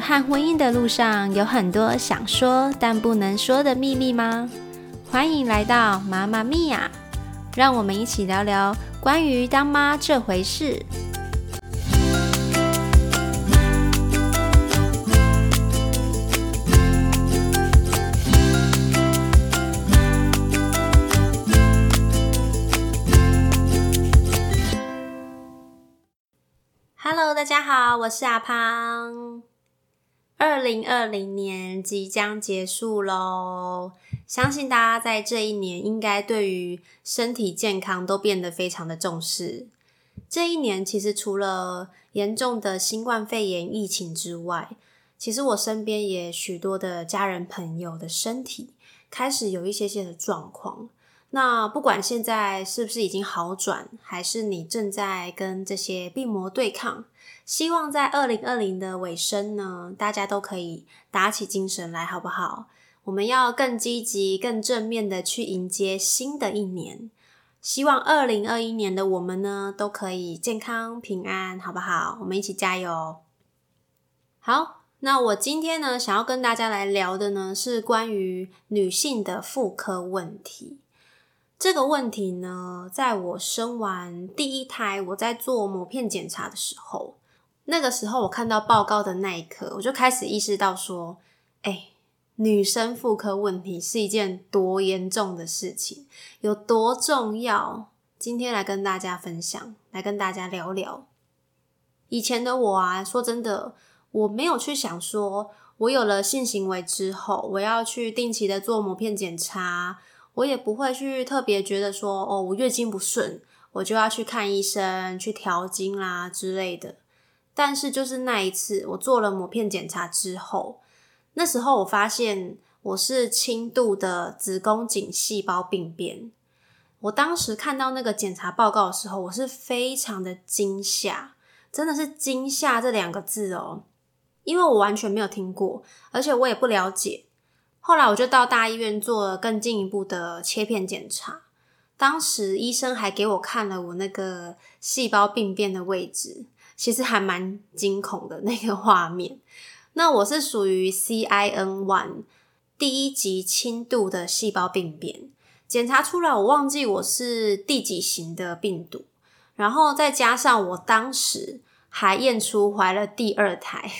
和婚姻的路上，有很多想说但不能说的秘密吗？欢迎来到妈妈咪呀，让我们一起聊聊关于当妈这回事。Hello，大家好，我是阿胖。二零二零年即将结束喽，相信大家在这一年应该对于身体健康都变得非常的重视。这一年其实除了严重的新冠肺炎疫情之外，其实我身边也许多的家人朋友的身体开始有一些些的状况。那不管现在是不是已经好转，还是你正在跟这些病魔对抗，希望在二零二零的尾声呢，大家都可以打起精神来，好不好？我们要更积极、更正面的去迎接新的一年。希望二零二一年的我们呢，都可以健康平安，好不好？我们一起加油！好，那我今天呢，想要跟大家来聊的呢，是关于女性的妇科问题。这个问题呢，在我生完第一胎，我在做膜片检查的时候，那个时候我看到报告的那一刻，我就开始意识到说，哎，女生妇科问题是一件多严重的事情，有多重要。今天来跟大家分享，来跟大家聊聊。以前的我啊，说真的，我没有去想说，我有了性行为之后，我要去定期的做膜片检查。我也不会去特别觉得说，哦，我月经不顺，我就要去看医生去调经啦之类的。但是就是那一次，我做了膜片检查之后，那时候我发现我是轻度的子宫颈细胞病变。我当时看到那个检查报告的时候，我是非常的惊吓，真的是惊吓这两个字哦，因为我完全没有听过，而且我也不了解。后来我就到大医院做了更进一步的切片检查，当时医生还给我看了我那个细胞病变的位置，其实还蛮惊恐的那个画面。那我是属于 CIN one 第一级轻度的细胞病变，检查出来我忘记我是第几型的病毒，然后再加上我当时还验出怀了第二胎。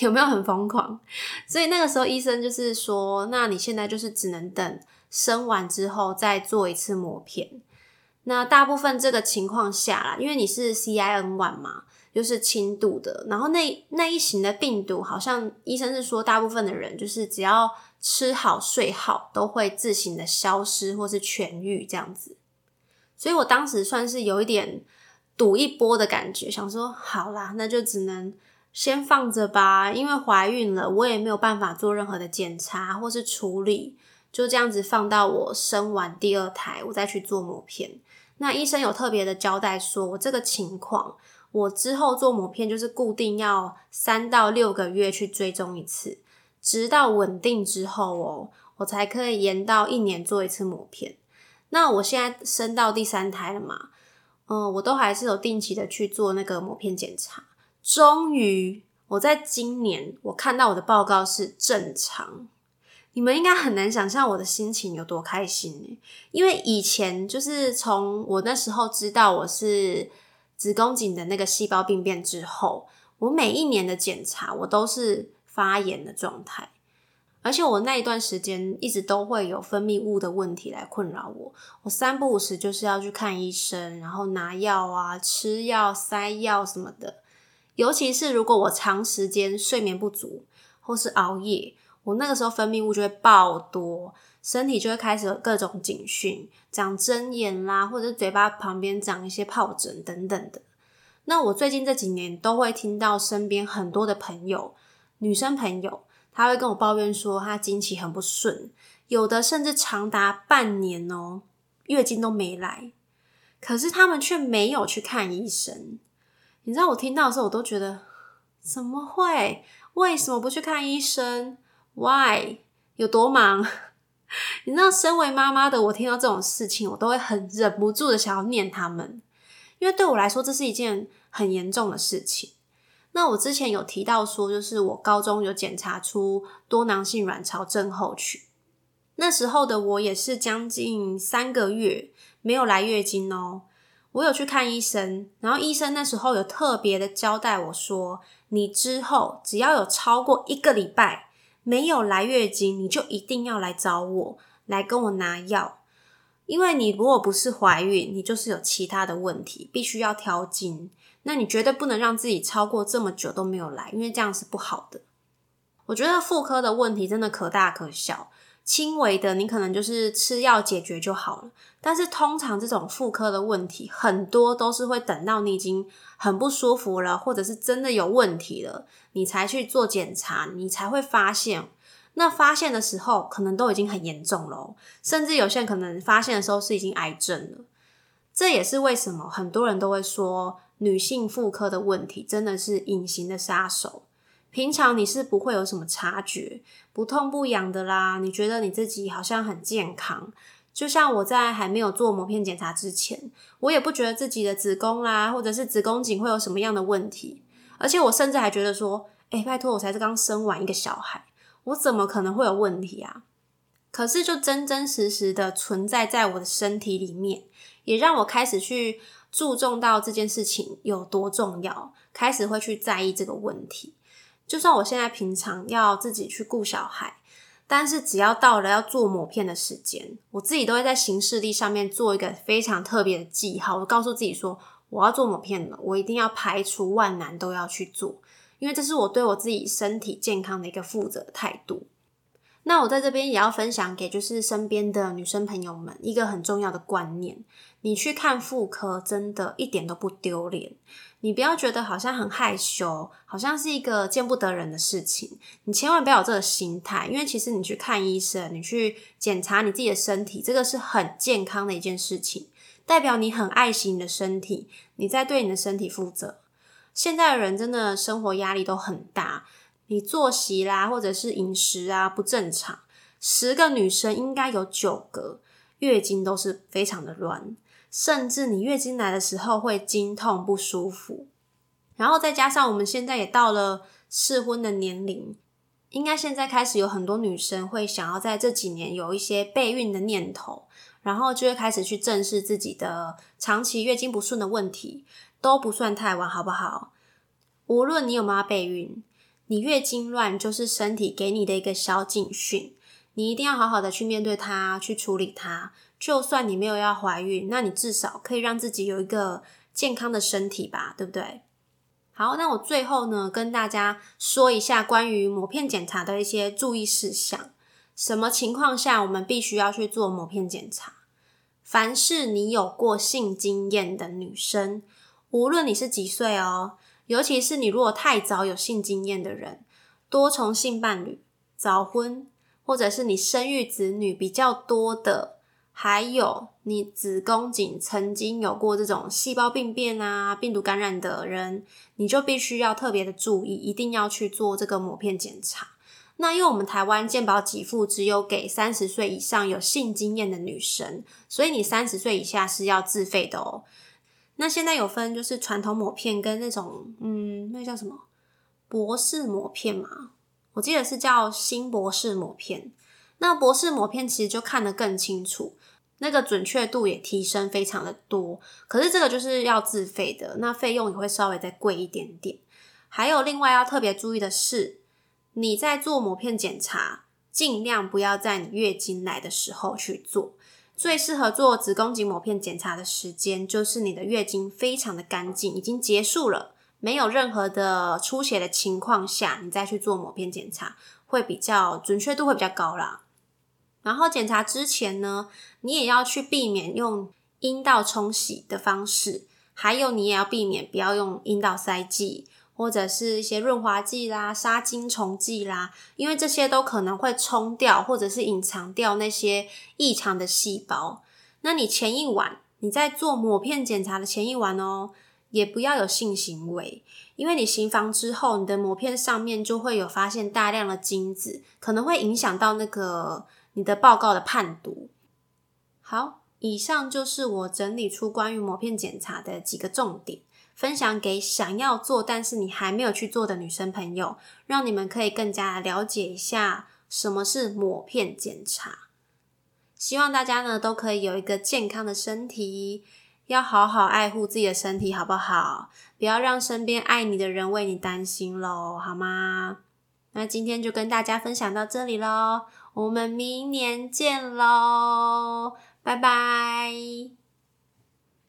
有没有很疯狂？所以那个时候医生就是说，那你现在就是只能等生完之后再做一次磨片。那大部分这个情况下啦，因为你是 CIN one 嘛，又是轻度的，然后那那一型的病毒，好像医生是说，大部分的人就是只要吃好睡好，都会自行的消失或是痊愈这样子。所以我当时算是有一点赌一波的感觉，想说好啦，那就只能。先放着吧，因为怀孕了，我也没有办法做任何的检查或是处理，就这样子放到我生完第二胎，我再去做膜片。那医生有特别的交代说，我这个情况，我之后做膜片就是固定要三到六个月去追踪一次，直到稳定之后哦，我才可以延到一年做一次膜片。那我现在生到第三胎了嘛，嗯，我都还是有定期的去做那个膜片检查。终于，我在今年我看到我的报告是正常，你们应该很难想象我的心情有多开心因为以前就是从我那时候知道我是子宫颈的那个细胞病变之后，我每一年的检查我都是发炎的状态，而且我那一段时间一直都会有分泌物的问题来困扰我，我三不五时就是要去看医生，然后拿药啊、吃药、塞药什么的。尤其是如果我长时间睡眠不足或是熬夜，我那个时候分泌物就会爆多，身体就会开始有各种警讯，长针眼啦，或者嘴巴旁边长一些疱疹等等的。那我最近这几年都会听到身边很多的朋友，女生朋友，她会跟我抱怨说她经期很不顺，有的甚至长达半年哦，月经都没来，可是他们却没有去看医生。你知道我听到的时候，我都觉得怎么会？为什么不去看医生？Why？有多忙？你知道，身为妈妈的我，听到这种事情，我都会很忍不住的想要念他们，因为对我来说，这是一件很严重的事情。那我之前有提到说，就是我高中有检查出多囊性卵巢症候群，那时候的我也是将近三个月没有来月经哦。我有去看医生，然后医生那时候有特别的交代我说，你之后只要有超过一个礼拜没有来月经，你就一定要来找我，来跟我拿药，因为你如果不是怀孕，你就是有其他的问题，必须要调经。那你绝对不能让自己超过这么久都没有来，因为这样是不好的。我觉得妇科的问题真的可大可小，轻微的你可能就是吃药解决就好了。但是通常这种妇科的问题，很多都是会等到你已经很不舒服了，或者是真的有问题了，你才去做检查，你才会发现。那发现的时候，可能都已经很严重了，甚至有些可能发现的时候是已经癌症了。这也是为什么很多人都会说。女性妇科的问题真的是隐形的杀手，平常你是不会有什么察觉，不痛不痒的啦。你觉得你自己好像很健康，就像我在还没有做膜片检查之前，我也不觉得自己的子宫啦，或者是子宫颈会有什么样的问题。而且我甚至还觉得说，哎，拜托，我才是刚生完一个小孩，我怎么可能会有问题啊？可是就真真实实的存在在我的身体里面，也让我开始去。注重到这件事情有多重要，开始会去在意这个问题。就算我现在平常要自己去顾小孩，但是只要到了要做抹片的时间，我自己都会在行事历上面做一个非常特别的记号。我告诉自己说，我要做抹片了，我一定要排除万难都要去做，因为这是我对我自己身体健康的一个负责态度。那我在这边也要分享给就是身边的女生朋友们一个很重要的观念：你去看妇科，真的一点都不丢脸。你不要觉得好像很害羞，好像是一个见不得人的事情。你千万不要有这个心态，因为其实你去看医生，你去检查你自己的身体，这个是很健康的一件事情，代表你很爱惜你的身体，你在对你的身体负责。现在的人真的生活压力都很大。你作息啦，或者是饮食啊不正常，十个女生应该有九个月经都是非常的乱，甚至你月经来的时候会经痛不舒服。然后再加上我们现在也到了适婚的年龄，应该现在开始有很多女生会想要在这几年有一些备孕的念头，然后就会开始去正视自己的长期月经不顺的问题，都不算太晚，好不好？无论你有没有备孕。你月经乱就是身体给你的一个小警讯，你一定要好好的去面对它，去处理它。就算你没有要怀孕，那你至少可以让自己有一个健康的身体吧，对不对？好，那我最后呢，跟大家说一下关于抹片检查的一些注意事项。什么情况下我们必须要去做抹片检查？凡是你有过性经验的女生，无论你是几岁哦。尤其是你如果太早有性经验的人，多重性伴侣、早婚，或者是你生育子女比较多的，还有你子宫颈曾经有过这种细胞病变啊、病毒感染的人，你就必须要特别的注意，一定要去做这个抹片检查。那因为我们台湾健保给付只有给三十岁以上有性经验的女生，所以你三十岁以下是要自费的哦。那现在有分，就是传统抹片跟那种，嗯，那叫什么博士抹片嘛？我记得是叫新博士抹片。那博士抹片其实就看得更清楚，那个准确度也提升非常的多。可是这个就是要自费的，那费用也会稍微再贵一点点。还有另外要特别注意的是，你在做抹片检查，尽量不要在你月经来的时候去做。最适合做子宫颈抹片检查的时间，就是你的月经非常的干净，已经结束了，没有任何的出血的情况下，你再去做抹片检查，会比较准确度会比较高啦。然后检查之前呢，你也要去避免用阴道冲洗的方式，还有你也要避免不要用阴道塞剂。或者是一些润滑剂啦、杀精虫剂啦，因为这些都可能会冲掉或者是隐藏掉那些异常的细胞。那你前一晚你在做抹片检查的前一晚哦，也不要有性行为，因为你行房之后，你的抹片上面就会有发现大量的精子，可能会影响到那个你的报告的判读。好，以上就是我整理出关于抹片检查的几个重点。分享给想要做但是你还没有去做的女生朋友，让你们可以更加了解一下什么是抹片检查。希望大家呢都可以有一个健康的身体，要好好爱护自己的身体，好不好？不要让身边爱你的人为你担心喽，好吗？那今天就跟大家分享到这里喽，我们明年见喽，拜拜。